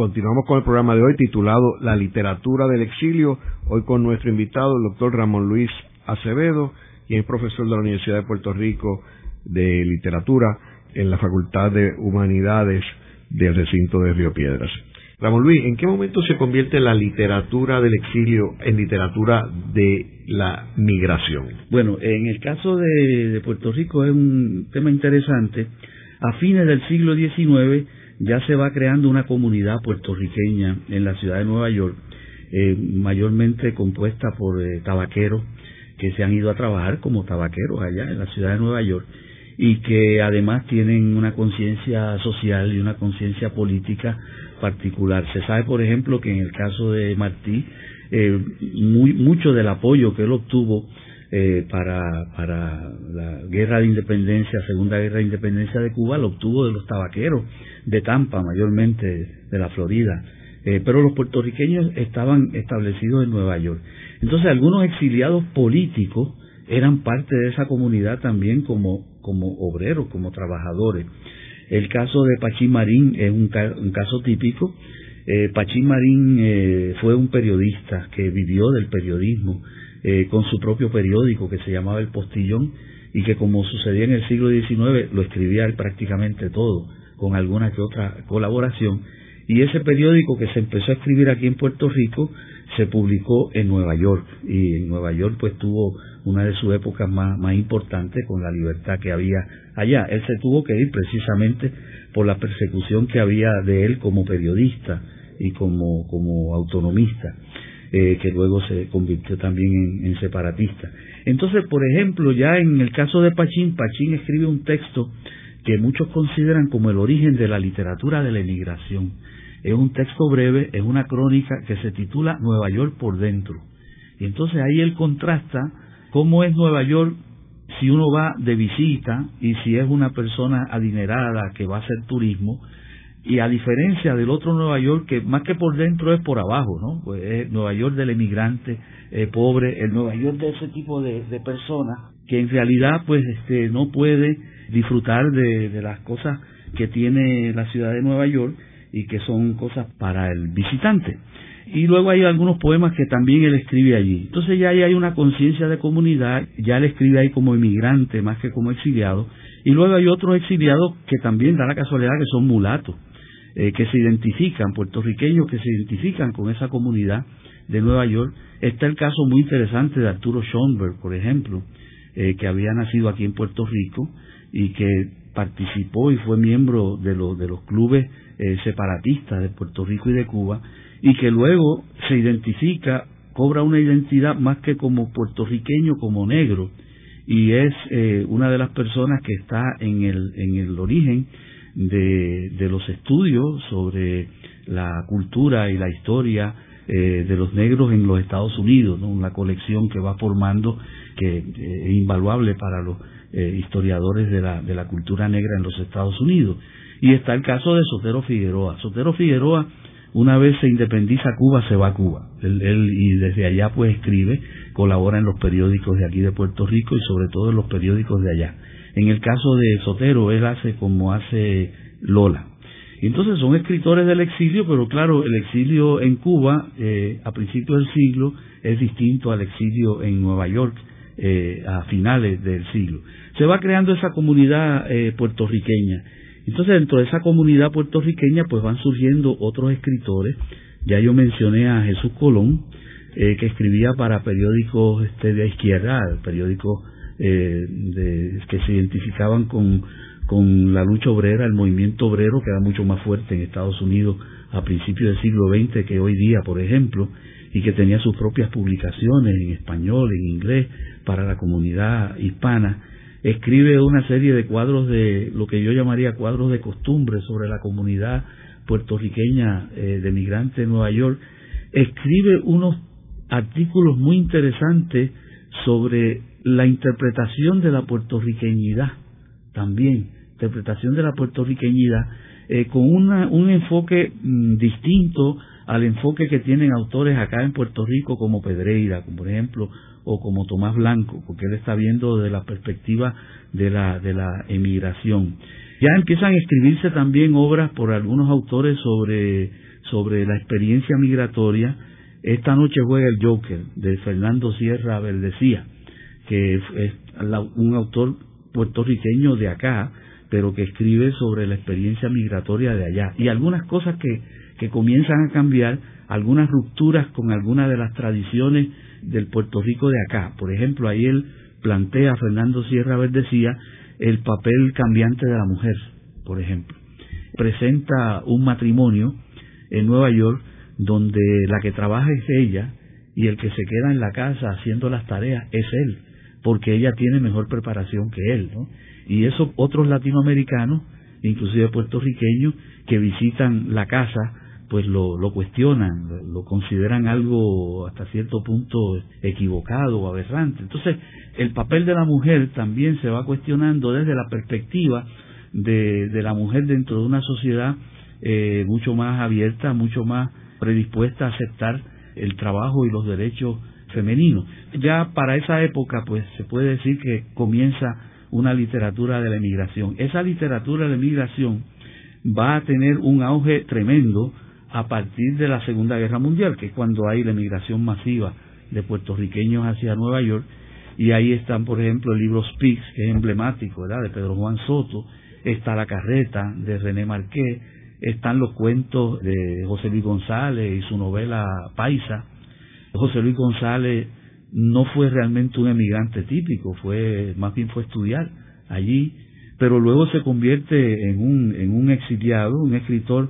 Continuamos con el programa de hoy titulado La literatura del exilio, hoy con nuestro invitado, el doctor Ramón Luis Acevedo, quien es profesor de la Universidad de Puerto Rico de literatura en la Facultad de Humanidades del recinto de Río Piedras. Ramón Luis, ¿en qué momento se convierte la literatura del exilio en literatura de la migración? Bueno, en el caso de, de Puerto Rico es un tema interesante. A fines del siglo XIX, ya se va creando una comunidad puertorriqueña en la ciudad de Nueva York, eh, mayormente compuesta por eh, tabaqueros que se han ido a trabajar como tabaqueros allá en la ciudad de Nueva York y que además tienen una conciencia social y una conciencia política particular. Se sabe, por ejemplo, que en el caso de Martí, eh, muy, mucho del apoyo que él obtuvo eh, para, para la guerra de independencia, segunda guerra de independencia de Cuba, lo obtuvo de los tabaqueros de Tampa, mayormente de la Florida. Eh, pero los puertorriqueños estaban establecidos en Nueva York. Entonces algunos exiliados políticos eran parte de esa comunidad también como, como obreros, como trabajadores. El caso de Pachín Marín es un, caso típico. Eh, Pachín Marín eh, fue un periodista que vivió del periodismo, eh, con su propio periódico que se llamaba El Postillón y que como sucedía en el siglo XIX lo escribía prácticamente todo, con alguna que otra colaboración. Y ese periódico que se empezó a escribir aquí en Puerto Rico se publicó en Nueva York y en Nueva York pues tuvo una de sus épocas más, más importantes con la libertad que había allá. Él se tuvo que ir precisamente por la persecución que había de él como periodista y como, como autonomista. Eh, que luego se convirtió también en, separatista. Entonces, por ejemplo, ya en el caso de Pachín, Pachín escribe un texto que muchos consideran como el origen de la literatura de la emigración. Es un texto breve, es una crónica que se titula Nueva York por dentro. Y entonces ahí él contrasta cómo es Nueva York si uno va de visita y si es una persona adinerada que va a hacer turismo y a diferencia del otro Nueva York, que más que por dentro es por abajo, ¿no? Pues es Nueva York del emigrante eh, pobre, el Nueva York de ese tipo de, personas que en realidad pues este no puede disfrutar de, las cosas que tiene la ciudad de Nueva York y que son cosas para el visitante. Y luego hay algunos poemas que también él escribe allí. Entonces ya ahí hay una conciencia de comunidad, ya él escribe ahí como emigrante más que como exiliado. Y luego hay otros exiliados que también da la casualidad que son mulatos eh, que se identifican, puertorriqueños que se identifican con esa comunidad de Nueva York. Está el caso muy interesante de Arturo Schoenberg, por ejemplo, eh, que había nacido aquí en Puerto Rico y que participó y fue miembro de, los de los clubes eh, separatistas de Puerto Rico y de Cuba y que luego se identifica, cobra una identidad más que como puertorriqueño, como negro y es eh, una de las personas que está en el, en el origen de, los estudios sobre la cultura y la historia eh, de los negros en los Estados Unidos, ¿no? una colección que va formando que eh, es invaluable para los historiadores de la, de la cultura negra en los Estados Unidos. Y está el caso de Sotero Figueroa. Sotero Figueroa una vez se independiza Cuba, se va a Cuba. Él, y desde allá pues escribe, colabora en los periódicos de aquí de Puerto Rico y sobre todo en los periódicos de allá. En el caso de Sotero, él hace como hace Lola. Entonces son escritores del exilio, pero claro, el exilio en Cuba eh, a principios del siglo es distinto al exilio en Nueva York eh, a finales del siglo. Se va creando esa comunidad eh, puertorriqueña entonces, dentro de esa comunidad puertorriqueña, pues van surgiendo otros escritores. Ya yo mencioné a Jesús Colón, eh, que escribía para periódicos este, de izquierda, periódicos eh, de, que se identificaban con, con la lucha obrera, el movimiento obrero, que era mucho más fuerte en Estados Unidos a principios del siglo XX que hoy día, por ejemplo, y que tenía sus propias publicaciones en español, en inglés, para la comunidad hispana. Escribe una serie de cuadros de lo que yo llamaría cuadros de costumbre sobre la comunidad puertorriqueña eh, de migrantes en Nueva York, escribe unos artículos muy interesantes sobre la interpretación de la puertorriqueñidad también, interpretación de la puertorriqueñidad eh, con una, un enfoque mm, distinto al enfoque que tienen autores acá en Puerto Rico como Pedreira, como por ejemplo o como Tomás Blanco, porque él está viendo de la perspectiva de la, de la emigración. Ya empiezan a escribirse también obras por algunos autores sobre, sobre la experiencia migratoria. Esta noche juega el Joker de Fernando Sierra Verdecía, que es un autor puertorriqueño de acá, pero que escribe sobre la experiencia migratoria de allá. Y algunas cosas que, que comienzan a cambiar, algunas rupturas con algunas de las tradiciones del Puerto Rico de acá. Por ejemplo, ahí él plantea, Fernando Sierra Verdecía, el papel cambiante de la mujer, por ejemplo. Presenta un matrimonio en Nueva York donde la que trabaja es ella y el que se queda en la casa haciendo las tareas es él, porque ella tiene mejor preparación que él, ¿no? Y esos otros latinoamericanos, inclusive puertorriqueños, que visitan la casa pues lo, lo cuestionan, lo, consideran algo hasta cierto punto equivocado o aberrante. Entonces, el papel de la mujer también se va cuestionando desde la perspectiva de, de la mujer dentro de una sociedad eh, mucho más abierta, mucho más predispuesta a aceptar el trabajo y los derechos femeninos. Ya para esa época, pues se puede decir que comienza una literatura de la emigración. Esa literatura de la emigración va a tener un auge tremendo a partir de la Segunda Guerra Mundial, que es cuando hay la emigración masiva de puertorriqueños hacia Nueva York, y ahí están, por ejemplo, el libro Speaks, que es emblemático, ¿verdad?, de Pedro Juan Soto, está La Carreta, de René Marqués, están los cuentos de José Luis González y su novela Paisa. José Luis González no fue realmente un emigrante típico, fue más bien fue estudiar allí, pero luego se convierte en un, en un exiliado, un escritor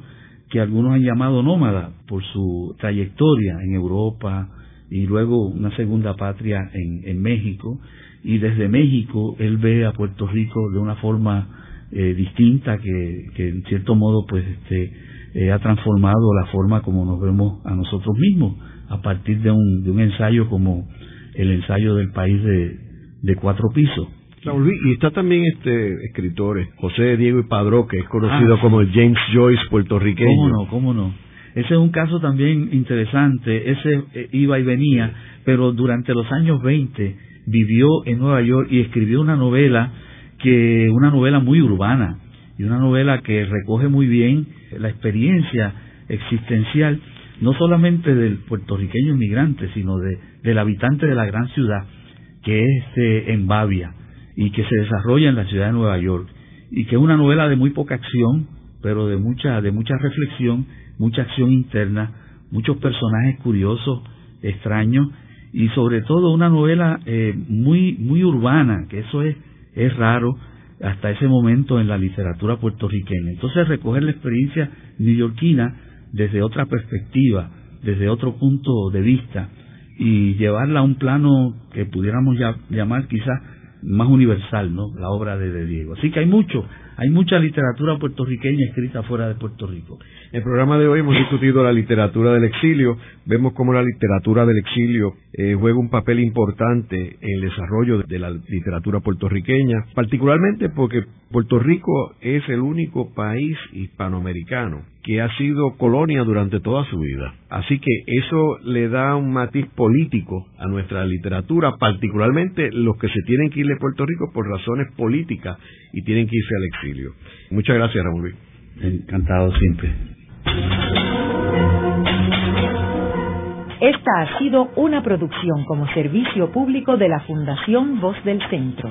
que algunos han llamado nómada por su trayectoria en Europa y luego una segunda patria en, México. Y desde México él ve a Puerto Rico de una forma eh, distinta que, que, en cierto modo pues este eh, ha transformado la forma como nos vemos a nosotros mismos a partir de un, de un ensayo como el ensayo del país de, de cuatro pisos y está también este escritor, José Diego Padró, que es conocido ah, como el James Joyce puertorriqueño. ¿Cómo no? ¿Cómo no? Ese es un caso también interesante. Ese eh, iba y venía, pero durante los años 20 vivió en Nueva York y escribió una novela que una novela muy urbana y una novela que recoge muy bien la experiencia existencial no solamente del puertorriqueño inmigrante, sino de, del habitante de la gran ciudad, que es este, en Bavia y que se desarrolla en la ciudad de Nueva York y que es una novela de muy poca acción, pero de mucha de mucha reflexión, mucha acción interna, muchos personajes curiosos, extraños y sobre todo una novela eh, muy muy urbana, que eso es es raro hasta ese momento en la literatura puertorriqueña. Entonces recoger la experiencia neoyorquina desde otra perspectiva, desde otro punto de vista y llevarla a un plano que pudiéramos ya, llamar quizás más universal, ¿no? La obra de, Diego. Así que hay mucho, hay mucha literatura puertorriqueña escrita fuera de Puerto Rico. En el programa de hoy hemos discutido la literatura del exilio. Vemos cómo la literatura del exilio eh, juega un papel importante en el desarrollo de la literatura puertorriqueña, particularmente porque Puerto Rico es el único país hispanoamericano que ha sido colonia durante toda su vida. Así que eso le da un matiz político a nuestra literatura, particularmente los que se tienen que ir de Puerto Rico por razones políticas y tienen que irse al exilio. Muchas gracias, Ramón Luis. Encantado siempre. Esta ha sido una producción como servicio público de la Fundación Voz del Centro.